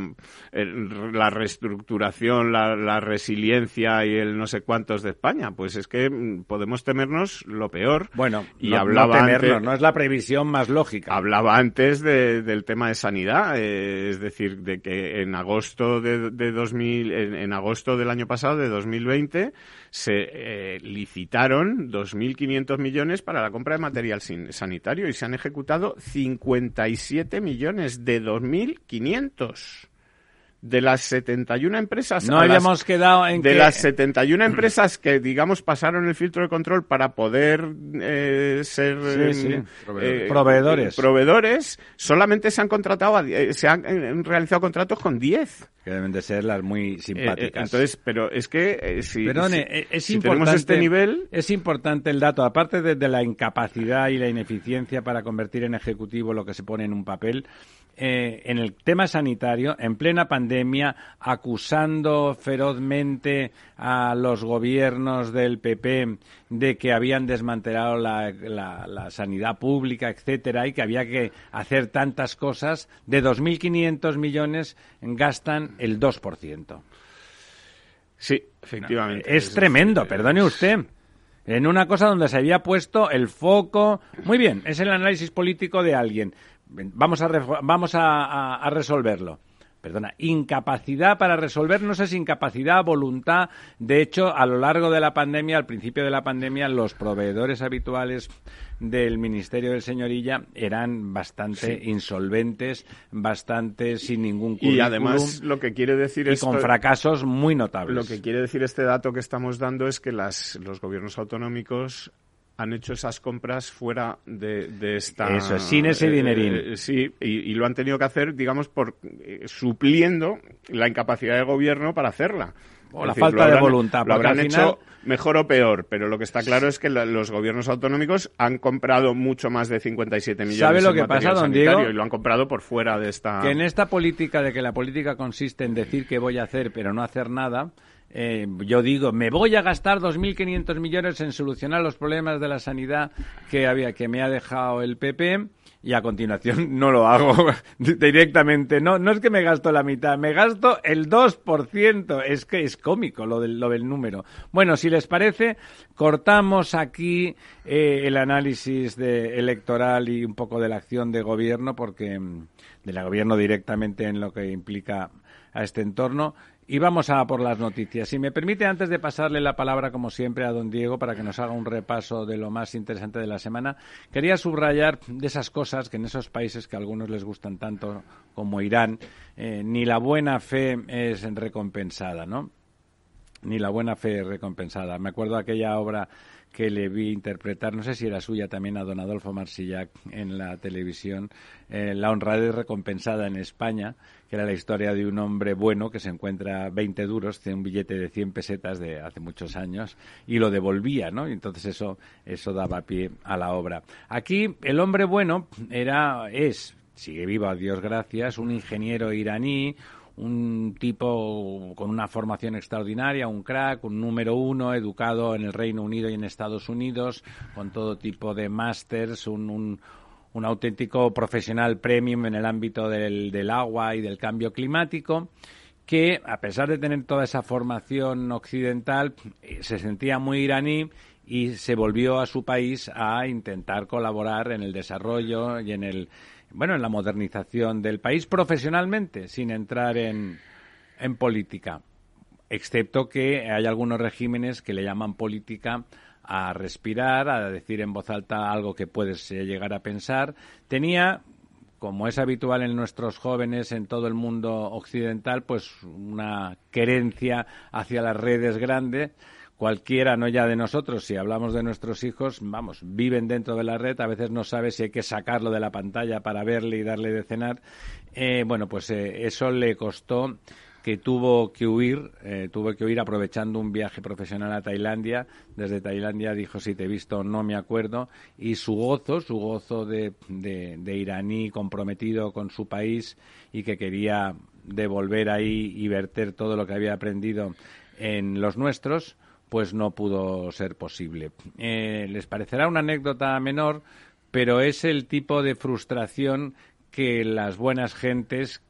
eh, la reestructuración, la, resiliencia y el no sé cuántos de España. Pues es que mm, podemos temernos lo peor. Bueno, y no, hablaba temernos, no es la previsión más lógica. Hablaba antes del tema de sanidad, eh, es decir, de que en agosto de, de 2000, en agosto del año pasado, de 2020, se eh, licitaron 2.500 millones para la compra de material sanitario y se han ejecutado 57 millones de 2.500 de las 71 empresas no habíamos quedado en de las 71 empresas que digamos pasaron el filtro de control para poder eh, ser em, eh, proveedores. proveedores solamente se han contratado se han realizado contratos con 10 que deben de ser las muy eh, simpáticas. entonces, pero es que eh, si, Perdone, es importante, este nivel... Es importante el dato, aparte de, la incapacidad y la ineficiencia para convertir en ejecutivo lo que se pone en un papel, eh, en el tema sanitario, en plena pandemia, acusando ferozmente a los gobiernos del PP de que habían desmantelado la, la sanidad pública, etcétera, y que había que hacer tantas cosas, de 2.500 millones gastan el 2%. Sí, efectivamente. es tremendo, perdone usted en una cosa donde se había puesto el foco. Muy bien, es el análisis político de alguien. Vamos a, vamos a, resolverlo perdona, incapacidad para resolver, no sé si incapacidad, voluntad. De hecho, a lo largo de la pandemia, al principio de la pandemia, los proveedores habituales del Ministerio del Señorilla eran bastante insolventes, bastante sin ningún currículum. Y además, lo que quiere decir y con fracasos muy notables. Lo que quiere decir este dato que estamos dando es que las, los gobiernos autonómicos han hecho esas compras fuera de, de esta... Eso, sin ese eh, dinerín. Eh, sí, y, lo han tenido que hacer, digamos, por eh, supliendo la incapacidad del gobierno para hacerla. O la falta de voluntad. Lo habrán hecho mejor o peor, pero lo que está claro es que los gobiernos autonómicos han comprado mucho más de 57 millones ¿Sabe lo que pasa, don Diego? Y lo han comprado por fuera de esta... Que en esta política de que la política consiste en decir que voy a hacer pero no hacer nada eh, yo digo, me voy a gastar 2.500 millones en solucionar los problemas de la sanidad que, había, que me ha dejado el PP y a continuación no lo hago directamente. No, no es que me gasto la mitad, me gasto el 2%. Es que es cómico lo del, lo del número. Bueno, si les parece, cortamos aquí eh, el análisis de, electoral y un poco de la acción de gobierno, porque mm, de la gobierno directamente en lo que implica a este entorno y vamos a por las noticias. Si me permite, antes de pasarle la palabra, como siempre, a don Diego para que nos haga un repaso de lo más interesante de la semana, quería subrayar de esas cosas que en esos países que a algunos les gustan tanto como Irán, eh, ni la buena fe es recompensada, ¿no? Ni la buena fe es recompensada. Me acuerdo de aquella obra que le vi interpretar, no sé si era suya también a don Adolfo Marsillac en la televisión, eh, La honradez recompensada en España, que era la historia de un hombre bueno que se encuentra 20 duros, tiene un billete de 100 pesetas de hace muchos años y lo devolvía, ¿no? Y entonces eso, eso daba pie a la obra. Aquí el hombre bueno era, es, sigue vivo a Dios gracias, un ingeniero iraní, un tipo con una formación extraordinaria, un crack, un número uno, educado en el Reino Unido y en Estados Unidos, con todo tipo de másters, un, un, auténtico profesional premium en el ámbito del, del agua y del cambio climático que, a pesar de tener toda esa formación occidental, se sentía muy iraní y se volvió a su país a intentar colaborar en el desarrollo y en el bueno, en la modernización del país profesionalmente, sin entrar en, en política, excepto que hay algunos regímenes que le llaman política a respirar, a decir en voz alta algo que puedes llegar a pensar. Tenía, como es habitual en nuestros jóvenes en todo el mundo occidental, pues una querencia hacia las redes grandes cualquiera, no ya de nosotros, si hablamos de nuestros hijos, vamos, viven dentro de la red, a veces no sabe si hay que sacarlo de la pantalla para verle y darle de cenar. Eh, bueno, pues eh, eso le costó que tuvo que huir, eh, tuvo que huir aprovechando un viaje profesional a Tailandia. Desde Tailandia dijo, si te he visto, no me acuerdo. Y su gozo, su gozo de, de iraní comprometido con su país y que quería de volver ahí y verter todo lo que había aprendido en los nuestros, pues no pudo ser posible. Eh, les parecerá una anécdota menor, pero es el tipo de frustración que las buenas gentes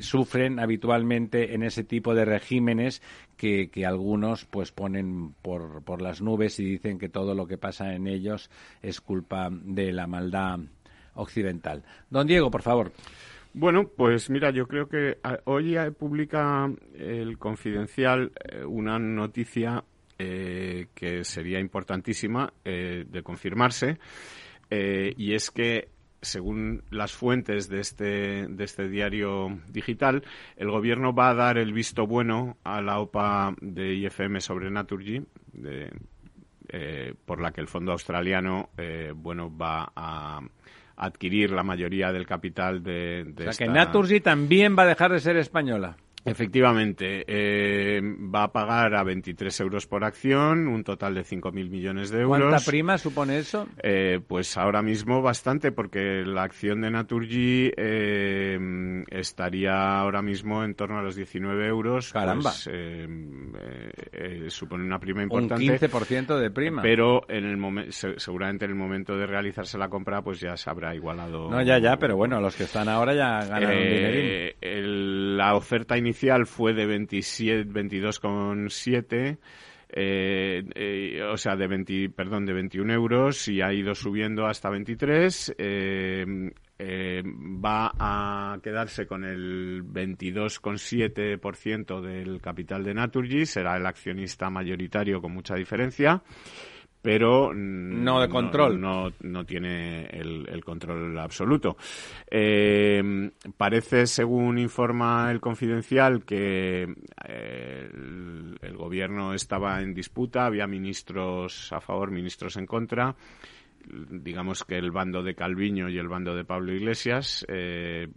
sufren habitualmente en ese tipo de regímenes que, algunos pues ponen por, por las nubes y dicen que todo lo que pasa en ellos es culpa de la maldad occidental. Don Diego, por favor. Bueno, pues mira, yo creo que hoy publica el Confidencial eh, una noticia eh, que sería importantísima eh, de confirmarse y es que según las fuentes de este, de este diario digital, el gobierno va a dar el visto bueno a la OPA de IFM sobre Naturgy, por la que el fondo australiano bueno va a adquirir la mayoría del capital de, de o sea, que Naturgy también va a dejar de ser española. Efectivamente, eh, va a pagar a 23 euros por acción, un total de 5.000 millones de euros. ¿Cuánta prima supone eso? Eh, pues ahora mismo bastante, porque la acción de Naturgy eh, estaría ahora mismo en torno a los 19 euros. Pues, Caramba. supone una prima importante. Un 15% de prima. Pero en el seguramente en el momento de realizarse la compra, pues ya se habrá igualado. No, ya, ya, pero bueno, los que están ahora ya ganan un dinerín. la oferta inicial inicial fue de 22,7 eh, eh, o sea, de 20, perdón, de 21 euros y ha ido subiendo hasta 23. Eh, eh, va a quedarse con el 22,7% del capital de Naturgy, será el accionista mayoritario con mucha diferencia pero no de control. no, no, tiene el, control absoluto. Eh, parece según informa el confidencial que eh, el, gobierno estaba en disputa había ministros a favor ministros en contra digamos que el bando de Calviño y el bando de Pablo Iglesias, eh,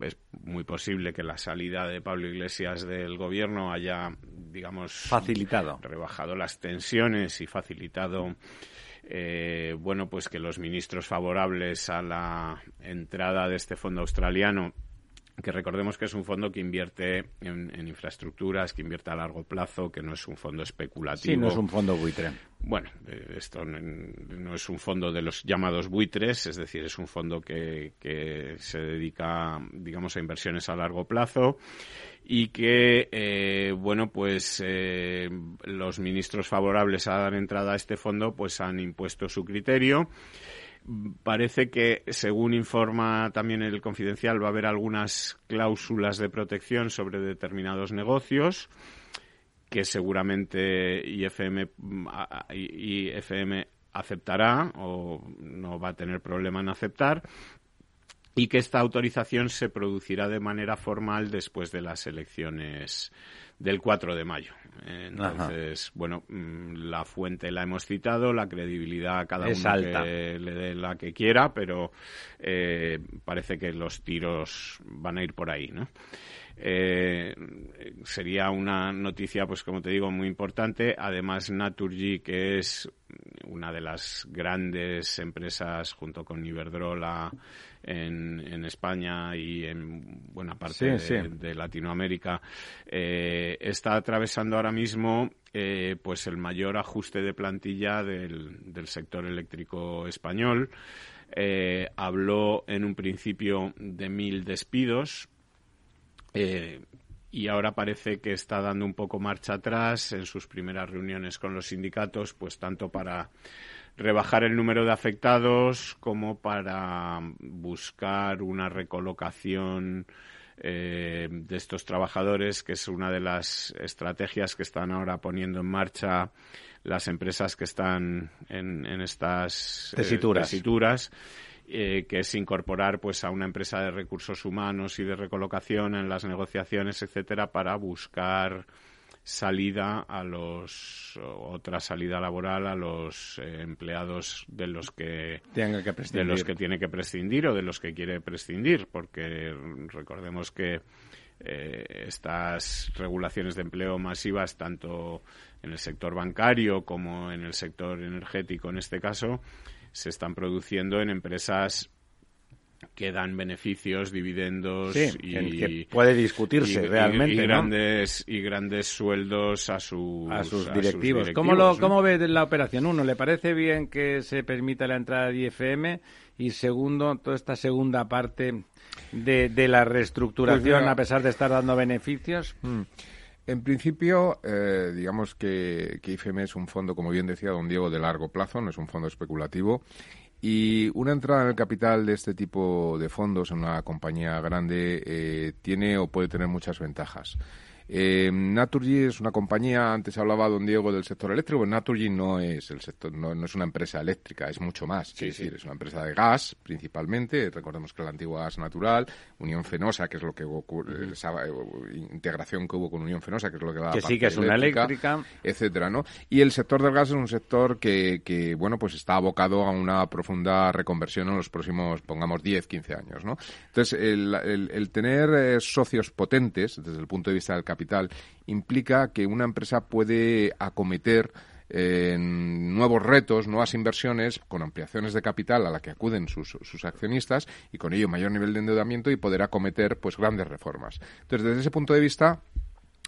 es muy posible que la salida de Pablo Iglesias del gobierno haya, digamos, facilitado, rebajado las tensiones y facilitado. Eh, bueno, pues que los ministros favorables a la entrada de este fondo australiano que recordemos que es un fondo que invierte en, infraestructuras, que invierte a largo plazo, que no es un fondo especulativo. Sí, no es un fondo buitre. Bueno, eh, esto no es un fondo de los llamados buitres, es decir, es un fondo que, se dedica, digamos, a inversiones a largo plazo y que, eh, bueno, pues eh, los ministros favorables a dar entrada a este fondo, pues han impuesto su criterio Parece que, según informa también el confidencial, va a haber algunas cláusulas de protección sobre determinados negocios que seguramente IFM, IFM aceptará o no va a tener problema en aceptar y que esta autorización se producirá de manera formal después de las elecciones del 4 de mayo. Entonces, bueno, mm, la fuente la hemos citado, la credibilidad cada uno que le dé la que quiera, pero eh, parece que los tiros van a ir por ahí, ¿no? Eh, sería una noticia, pues como te digo, muy importante. Además, Naturgy, que es una de las grandes empresas junto con Iberdrola en, España y en buena parte de, Latinoamérica, eh, está atravesando ahora mismo eh, pues el mayor ajuste de plantilla del, del sector eléctrico español. Eh, habló en un principio de mil despidos. y ahora parece que está dando un poco marcha atrás en sus primeras reuniones con los sindicatos, pues tanto para rebajar el número de afectados como para buscar una recolocación eh, de estos trabajadores, que es una de las estrategias que están ahora poniendo en marcha las empresas que están en, estas eh, tesituras. Eh, que es incorporar pues a una empresa de recursos humanos y de recolocación en las negociaciones, etcétera, para buscar salida a los otra salida laboral a los eh, empleados de los que, de los que tiene que prescindir o de los que quiere prescindir porque recordemos que eh, estas regulaciones de empleo masivas tanto en el sector bancario como en el sector energético en este caso se están produciendo en empresas que dan beneficios, dividendos y que puede discutirse realmente. Y, grandes, y grandes sueldos a, sus, a sus directivos. ¿Cómo, lo, ¿Cómo ve la operación? Uno, ¿le parece bien que se permita la entrada de IFM? Y segundo, toda esta segunda parte de, de la reestructuración, pues a pesar de estar dando beneficios. Mm. En principio, eh, digamos que, que, IFM es un fondo, como bien decía don Diego, de largo plazo, no es un fondo especulativo y una entrada en el capital de este tipo de fondos en una compañía grande eh, tiene o puede tener muchas ventajas. Eh, Naturgy es una compañía, antes hablaba don Diego del sector eléctrico, Naturgy no es el sector, no, es una empresa eléctrica, es mucho más, es decir, es una empresa de gas principalmente, recordemos que la antigua gas natural, Unión Fenosa, que es lo que ocurre, esa eh, integración que hubo con Unión Fenosa, que es lo que da que sí que es una eléctrica, etcétera, ¿no? Y el sector del gas es un sector que, que, bueno, pues está abocado a una profunda reconversión en los próximos, pongamos, 10, 15 años, ¿no? Entonces, el, el, tener eh, socios potentes desde el punto de vista del capital implica que una empresa puede acometer eh, nuevos retos, nuevas inversiones con ampliaciones de capital a la que acuden sus, accionistas y con ello mayor nivel de endeudamiento y poder acometer pues grandes reformas. Entonces, desde ese punto de vista,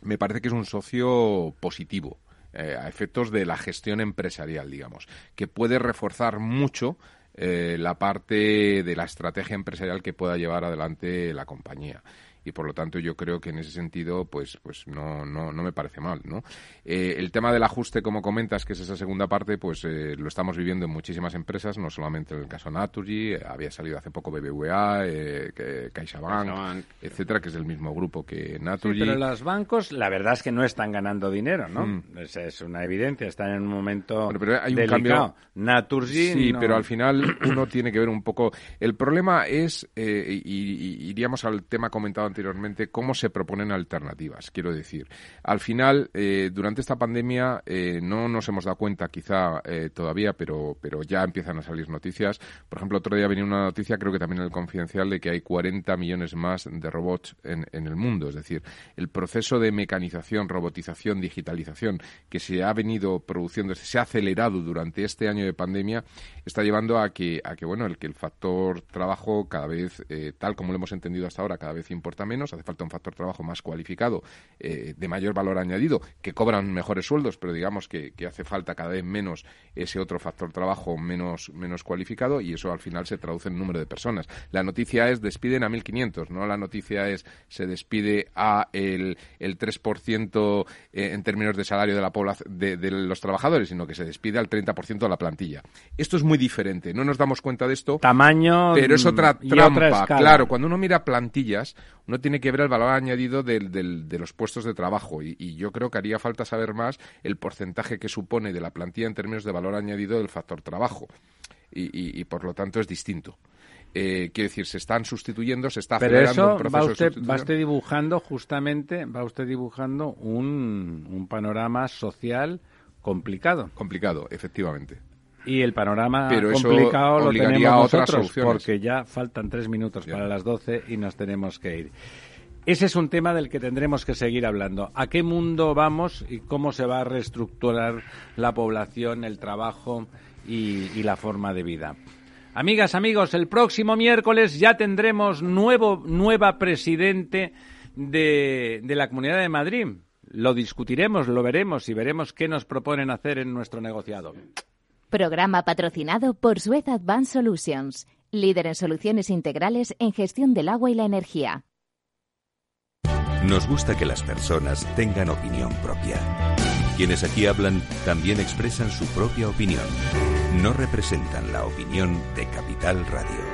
me parece que es un socio positivo. Eh, a efectos de la gestión empresarial, digamos, que puede reforzar mucho eh, la parte de la estrategia empresarial que pueda llevar adelante la compañía y por lo tanto yo creo que en ese sentido pues pues no no, no me parece mal no eh, el tema del ajuste como comentas que es esa segunda parte pues eh, lo estamos viviendo en muchísimas empresas no solamente en el caso Naturgy había salido hace poco BBVA eh, CaixaBank, etcétera que es el mismo grupo que Naturgy. pero los bancos la verdad es que no están ganando dinero no mm. es, una evidencia están en un momento pero hay un cambio Naturgy sí pero al final uno tiene que ver un poco. El problema es y, iríamos al tema comentado anteriormente, cómo se proponen alternativas. Quiero decir, al final, eh, durante esta pandemia eh, no nos hemos dado cuenta, quizá eh, todavía, pero, pero ya empiezan a salir noticias. Por ejemplo, otro día venía una noticia, creo que también en el confidencial, de que hay 40 millones más de robots en, en el mundo. Es decir, el proceso de mecanización, robotización, digitalización que se ha venido produciendo, se ha acelerado durante este año de pandemia, está llevando a que, a que bueno, el que el factor trabajo cada vez, tal como lo hemos entendido hasta ahora, cada vez importa menos, hace falta un factor trabajo más cualificado, eh, de mayor valor añadido, que cobran mejores sueldos, pero digamos que, hace falta cada vez menos ese otro factor trabajo menos, menos cualificado y eso al final se traduce en número de personas. La noticia es despiden a 1.500, no la noticia es se despide a el, el 3% eh, en términos de salario de, la de, de los trabajadores, sino que se despide al 30% de la plantilla. Esto es muy diferente, no nos damos cuenta de esto. Tamaño. Pero es otra trampa. claro, cuando uno mira plantillas, no tiene que ver el valor añadido de los puestos de trabajo y, yo creo que haría falta saber más el porcentaje que supone de la plantilla en términos de valor añadido del factor trabajo y, por lo tanto es distinto. Eh, quiero decir, se están sustituyendo, se está Pero eso va usted, va usted dibujando justamente, va usted dibujando un, un panorama social complicado. Complicado, efectivamente. Y el panorama complicado lo tenemos nosotros, porque ya faltan tres minutos para las doce y nos tenemos que ir. Ese es un tema del que tendremos que seguir hablando. ¿A qué mundo vamos y cómo se va a reestructurar la población, el trabajo y, la forma de vida? Amigas, amigos, el próximo miércoles ya tendremos nuevo, nueva presidente de, de la Comunidad de Madrid. Lo discutiremos, lo veremos y veremos qué nos proponen hacer en nuestro negociado. Programa patrocinado por Suez Advanced Solutions, líder en soluciones integrales en gestión del agua y la energía. Nos gusta que las personas tengan opinión propia. Quienes aquí hablan también expresan su propia opinión. No representan la opinión de Capital Radio.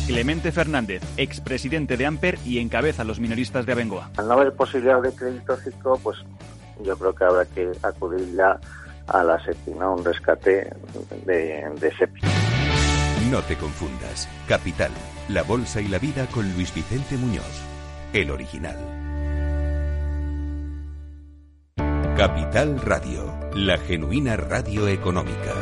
Clemente Fernández, expresidente de Amper y encabeza a los minoristas de Abengoa. Al no haber posibilidad de crédito ciclo, pues yo creo que habrá que acudir ya a la SEPI, ¿no? Un rescate de, de SEPI. No te confundas. Capital, La Bolsa y la Vida con Luis Vicente Muñoz. El original. Capital Radio, la genuina radio económica.